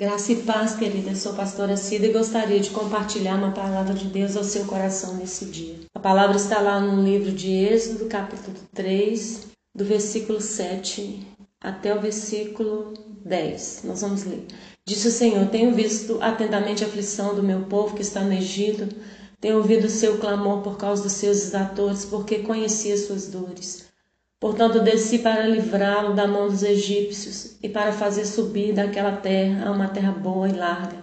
Graça e paz, querida. Eu sou pastora Cida e gostaria de compartilhar uma palavra de Deus ao seu coração nesse dia. A palavra está lá no livro de Êxodo, capítulo 3, do versículo 7 até o versículo 10. Nós vamos ler. Disse o Senhor: Tenho visto atentamente a aflição do meu povo que está no Egito, tenho ouvido o seu clamor por causa dos seus exatores, porque conheci as suas dores. Portanto, desci para livrá-lo da mão dos egípcios e para fazer subir daquela terra a uma terra boa e larga,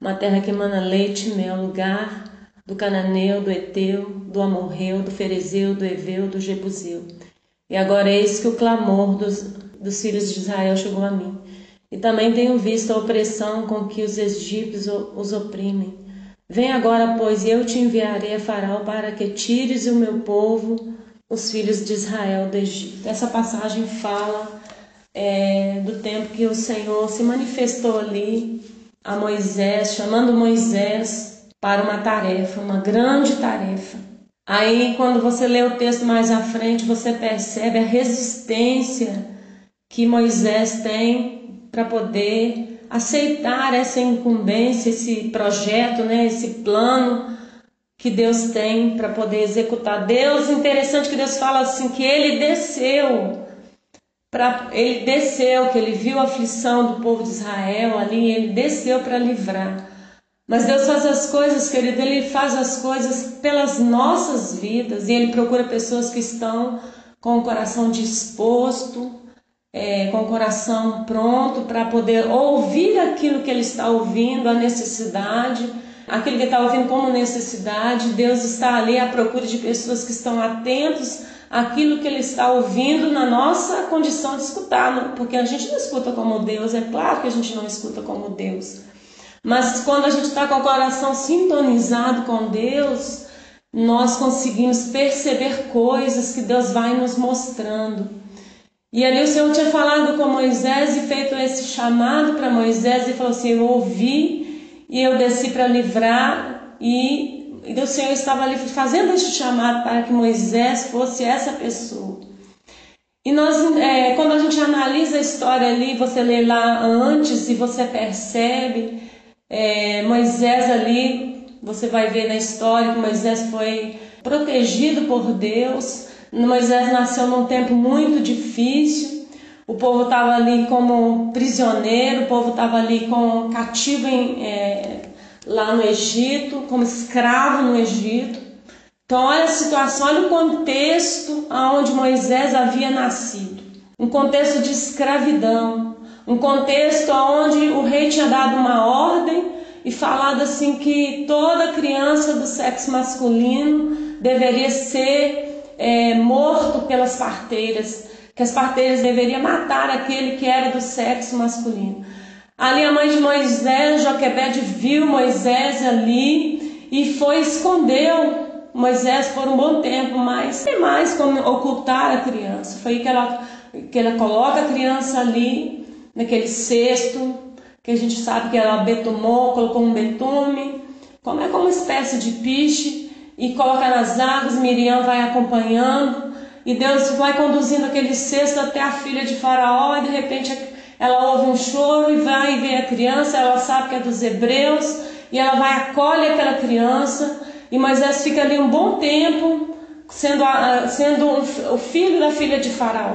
uma terra que emana leite e mel, lugar do cananeu, do eteu, do amorreu, do ferezeu, do eveu, do jebuseu. E agora eis que o clamor dos, dos filhos de Israel chegou a mim. E também tenho visto a opressão com que os egípcios os oprimem. Vem agora, pois, e eu te enviarei a Faraó para que tires o meu povo os filhos de Israel do Egito. Essa passagem fala é, do tempo que o Senhor se manifestou ali a Moisés, chamando Moisés para uma tarefa, uma grande tarefa. Aí, quando você lê o texto mais à frente, você percebe a resistência que Moisés tem para poder aceitar essa incumbência, esse projeto, né, esse plano que Deus tem para poder executar. Deus, interessante que Deus fala assim que ele desceu para ele desceu, que ele viu a aflição do povo de Israel ali, ele desceu para livrar. Mas Deus faz as coisas, querido, ele faz as coisas pelas nossas vidas e ele procura pessoas que estão com o coração disposto, é, com o coração pronto para poder ouvir aquilo que ele está ouvindo, a necessidade aquele que está ouvindo como necessidade. Deus está ali à procura de pessoas que estão atentos àquilo que Ele está ouvindo na nossa condição de escutar, porque a gente não escuta como Deus, é claro que a gente não escuta como Deus. Mas quando a gente está com o coração sintonizado com Deus, nós conseguimos perceber coisas que Deus vai nos mostrando. E ali o Senhor tinha falado com Moisés e feito esse chamado para Moisés e falou assim: Eu ouvi e eu desci para livrar e, e o Senhor estava ali fazendo este chamado para que Moisés fosse essa pessoa. E nós, é, quando a gente analisa a história ali, você lê lá antes e você percebe é, Moisés ali, você vai ver na história que Moisés foi protegido por Deus. Moisés nasceu num tempo muito difícil. O povo estava ali como prisioneiro, o povo estava ali como cativo em, é, lá no Egito, como escravo no Egito. Então, olha a situação, olha o contexto onde Moisés havia nascido. Um contexto de escravidão, um contexto onde o rei tinha dado uma ordem e falado assim que toda criança do sexo masculino deveria ser é, morto pelas parteiras que as parteiras deveriam matar aquele que era do sexo masculino. Ali a mãe de Moisés, Joquebede, viu Moisés ali e foi escondeu Moisés por um bom tempo, mas tem mais como ocultar a criança. Foi aí que ela, que ela coloca a criança ali, naquele cesto, que a gente sabe que ela betumou, colocou um betume, como é como uma espécie de piche, e coloca nas águas, Miriam vai acompanhando, e Deus vai conduzindo aquele cesto até a filha de Faraó, e de repente ela ouve um choro e vai e vê a criança, ela sabe que é dos hebreus, e ela vai acolhe aquela criança, e Moisés fica ali um bom tempo, sendo, a, sendo um, o filho da filha de Faraó,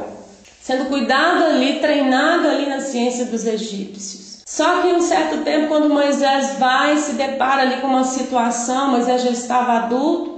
sendo cuidado ali, treinado ali na ciência dos egípcios. Só que em um certo tempo, quando Moisés vai se depara ali com uma situação, Moisés já estava adulto,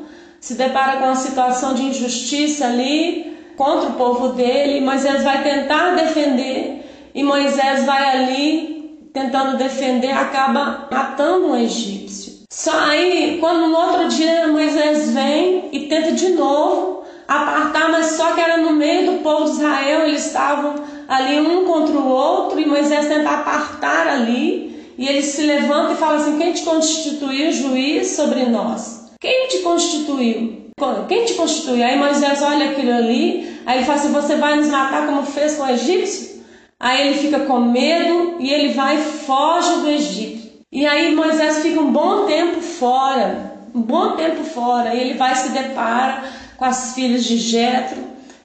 se depara com uma situação de injustiça ali contra o povo dele. Moisés vai tentar defender e Moisés vai ali tentando defender, acaba matando um egípcio. Só aí, quando no outro dia Moisés vem e tenta de novo apartar, mas só que era no meio do povo de Israel, eles estavam ali um contra o outro e Moisés tenta apartar ali. E ele se levanta e fala assim: Quem te constituiu juiz sobre nós? Quem te constituiu? Quem te constituiu? Aí Moisés olha aquilo ali, aí ele fala assim: Você vai nos matar como fez com o egípcio? Aí ele fica com medo e ele vai e foge do Egito. E aí Moisés fica um bom tempo fora, um bom tempo fora, e ele vai se depara com as filhas de Jetro,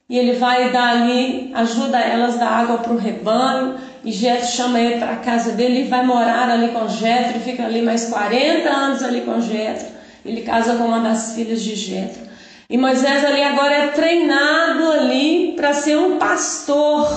e ele vai dar ali, ajuda elas da água para o rebanho, e Jetro chama ele para a casa dele e vai morar ali com Jetro, fica ali mais 40 anos ali com Jetro. Ele casa com uma das filhas de Jetro. E Moisés ali agora é treinado ali para ser um pastor.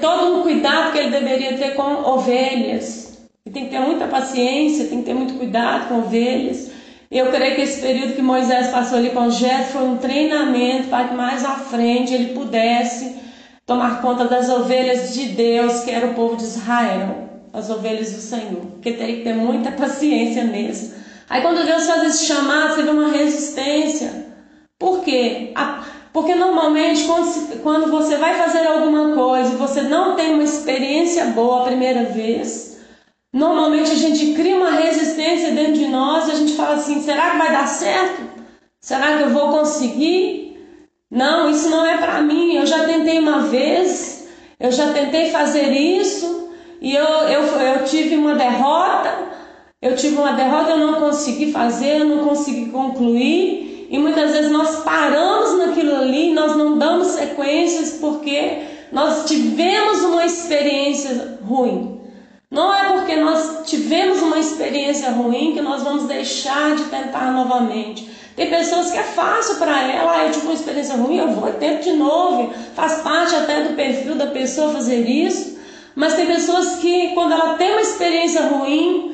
Todo um cuidado que ele deveria ter com ovelhas. E tem que ter muita paciência, tem que ter muito cuidado com ovelhas. Eu creio que esse período que Moisés passou ali com Jetro foi um treinamento para que mais à frente ele pudesse tomar conta das ovelhas de Deus, que era o povo de Israel, as ovelhas do Senhor. Porque tem que ter muita paciência mesmo. Aí quando Deus faz esse chamado, você vê uma resistência. Por quê? Porque normalmente quando, você vai fazer alguma coisa e você não tem uma experiência boa a primeira vez, normalmente a gente cria uma resistência dentro de nós e a gente fala assim: será que vai dar certo? Será que eu vou conseguir? Não, isso não é para mim. Eu já tentei uma vez, eu já tentei fazer isso e eu, eu, eu tive uma derrota. Eu tive uma derrota, eu não consegui fazer, eu não consegui concluir. E muitas vezes nós paramos naquilo ali, nós não damos sequências porque nós tivemos uma experiência ruim. Não é porque nós tivemos uma experiência ruim que nós vamos deixar de tentar novamente. Tem pessoas que é fácil para ela, ah, eu tive uma experiência ruim, eu vou tento de novo. Faz parte até do perfil da pessoa fazer isso. Mas tem pessoas que, quando ela tem uma experiência ruim,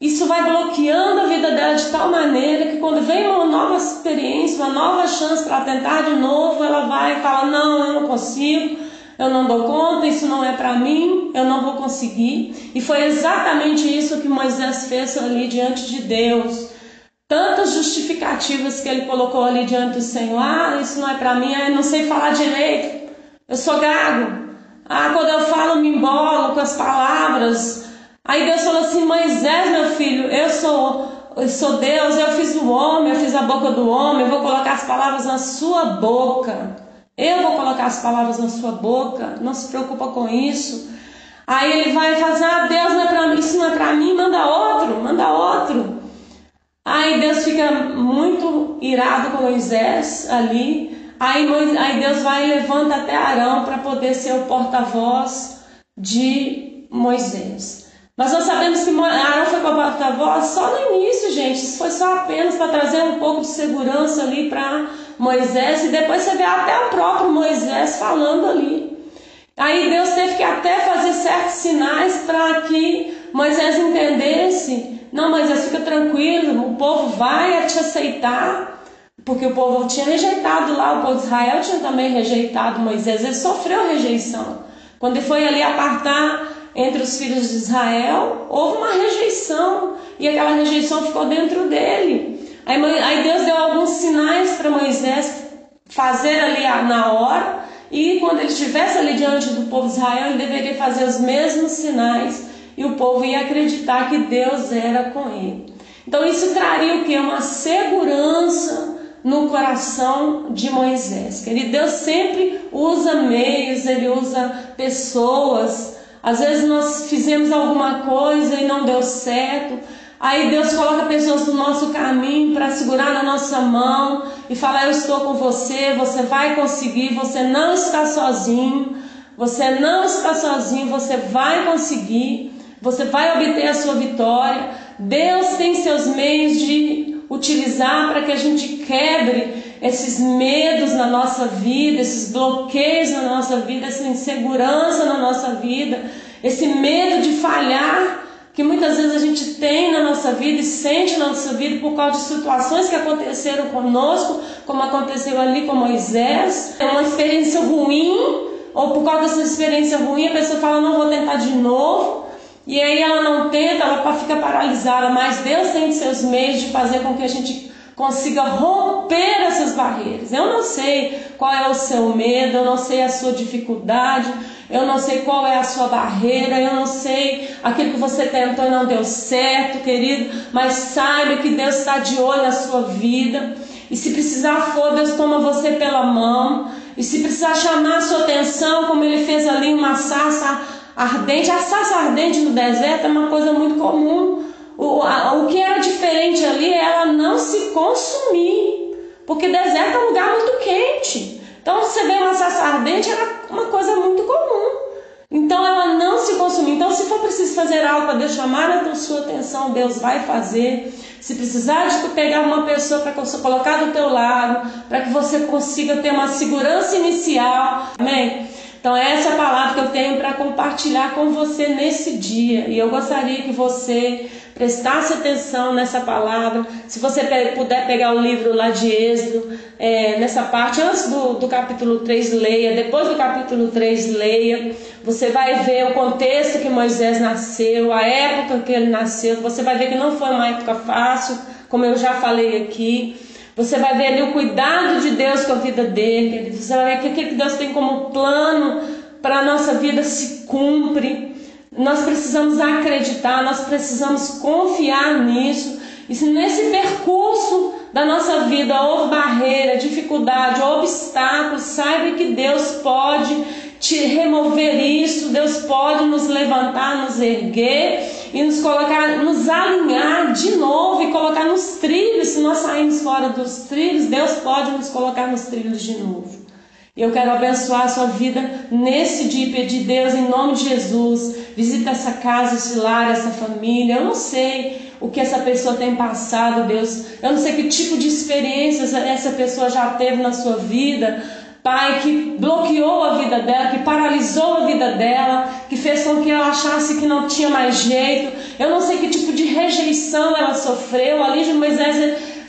isso vai bloqueando a vida dela de tal maneira que quando vem uma nova experiência, uma nova chance para tentar de novo, ela vai e fala: Não, eu não consigo, eu não dou conta, isso não é para mim, eu não vou conseguir. E foi exatamente isso que Moisés fez ali diante de Deus tantas justificativas que ele colocou ali diante do Senhor. Ah, isso não é para mim, eu não sei falar direito, eu sou gago. Ah, quando eu falo, me embolo com as palavras. Aí Deus falou assim: Moisés, meu filho, eu sou, eu sou Deus, eu fiz o homem, eu fiz a boca do homem, eu vou colocar as palavras na sua boca. Eu vou colocar as palavras na sua boca, não se preocupa com isso. Aí ele vai fazer, ah, Deus não é para mim, isso não é para mim, manda outro, manda outro. Aí Deus fica muito irado com Moisés ali. Aí, aí Deus vai e levanta até Arão para poder ser o porta-voz de Moisés. Mas nós sabemos que Arão foi para porta-voz só no início, gente. Isso foi só apenas para trazer um pouco de segurança ali para Moisés. E depois você vê até o próprio Moisés falando ali. Aí Deus teve que até fazer certos sinais para que Moisés entendesse não, mas fica tranquilo, o povo vai te aceitar, porque o povo tinha rejeitado lá, o povo de Israel tinha também rejeitado Moisés, ele sofreu rejeição. Quando ele foi ali apartar entre os filhos de Israel, houve uma rejeição, e aquela rejeição ficou dentro dele. Aí, Deus deu alguns sinais para Moisés fazer ali na hora, e quando ele estivesse ali diante do povo de Israel, ele deveria fazer os mesmos sinais e o povo ia acreditar que Deus era com ele. Então isso traria o que? Uma segurança no coração de Moisés. Querido, Deus sempre usa meios, ele usa pessoas. Às vezes nós fizemos alguma coisa e não deu certo. Aí Deus coloca pessoas no nosso caminho para segurar na nossa mão e falar: Eu estou com você, você vai conseguir, você não está sozinho, você não está sozinho, você vai conseguir. Você vai obter a sua vitória. Deus tem seus meios de utilizar para que a gente quebre esses medos na nossa vida, esses bloqueios na nossa vida, essa insegurança na nossa vida, esse medo de falhar que muitas vezes a gente tem na nossa vida e sente na nossa vida por causa de situações que aconteceram conosco, como aconteceu ali com Moisés, é uma experiência ruim, ou por causa dessa experiência ruim a pessoa fala, não vou tentar de novo. E aí ela não tenta, ela fica paralisada, mas Deus tem seus meios de fazer com que a gente consiga romper essas barreiras. Eu não sei qual é o seu medo, eu não sei a sua dificuldade, eu não sei qual é a sua barreira, eu não sei aquilo que você tentou e não deu certo, querido, mas saiba que Deus está de olho na sua vida. E se precisar for, Deus toma você pela mão. E se precisar chamar a sua atenção, como ele fez ali uma sarça ardente. A sarça ardente no deserto é uma coisa muito comum. O, a, o que era diferente ali é ela não se consumir, porque deserto é um lugar muito quente. Então, você vê uma sarça ardente, era uma coisa muito comum. Então ela não se consumiu. Então, se for preciso fazer algo para Deus chamar a sua atenção, Deus vai fazer. Se precisar de pegar uma pessoa para colocar do teu lado, para que você consiga ter uma segurança inicial, amém? Então, essa é a palavra que eu tenho para compartilhar com você nesse dia. E eu gostaria que você prestasse atenção nessa palavra. Se você puder pegar o livro lá de Êxodo, é, nessa parte, antes do, do capítulo 3, leia. Depois do capítulo 3, leia. Você vai ver o contexto que Moisés nasceu, a época que ele nasceu. Você vai ver que não foi uma época fácil, como eu já falei aqui. Você vai ver ali o cuidado de Deus com a vida dele. Você vai ver que aquilo que Deus tem como plano para a nossa vida se cumpre. Nós precisamos acreditar, nós precisamos confiar nisso. E se nesse percurso da nossa vida houve barreira, dificuldade, obstáculo, saiba que Deus pode te remover isso, Deus pode nos levantar, nos erguer e nos colocar, nos alinhar de novo e colocar nos trilhos. Se nós sairmos fora dos trilhos, Deus pode nos colocar nos trilhos de novo. Eu quero abençoar a sua vida nesse dia e pedir Deus em nome de Jesus. Visita essa casa, esse lar, essa família. Eu não sei o que essa pessoa tem passado, Deus. Eu não sei que tipo de experiências essa pessoa já teve na sua vida Pai, que bloqueou a vida dela, que paralisou a vida dela, que fez com que ela achasse que não tinha mais jeito. Eu não sei que tipo de rejeição ela sofreu. Ali de Moisés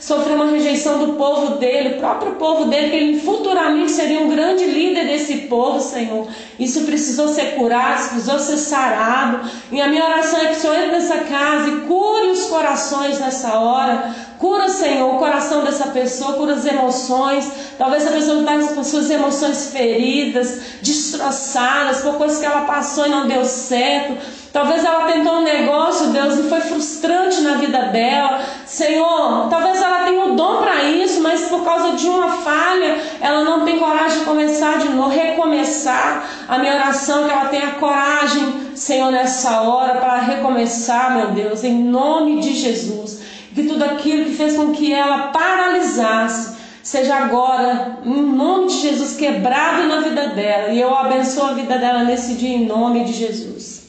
sofreu uma rejeição do povo dele, o próprio povo dele, que ele futuramente seria um grande líder desse povo, Senhor. Isso precisou ser curado, precisou ser sarado. E a minha oração é que o Senhor entre nessa casa e cure os corações nessa hora. Cura, Senhor, o coração dessa pessoa, cura as emoções. Talvez a pessoa está com suas emoções feridas, destroçadas por coisas que ela passou e não deu certo. Talvez ela tentou um negócio, Deus, e foi frustrante na vida dela. Senhor, talvez ela tenha o dom para isso, mas por causa de uma falha, ela não tem coragem de começar de novo, recomeçar. A minha oração é que ela tenha coragem, Senhor, nessa hora, para recomeçar, meu Deus, em nome de Jesus. Que tudo aquilo que fez com que ela paralisasse, seja agora, em nome de Jesus, quebrado na vida dela. E eu abençoo a vida dela nesse dia, em nome de Jesus.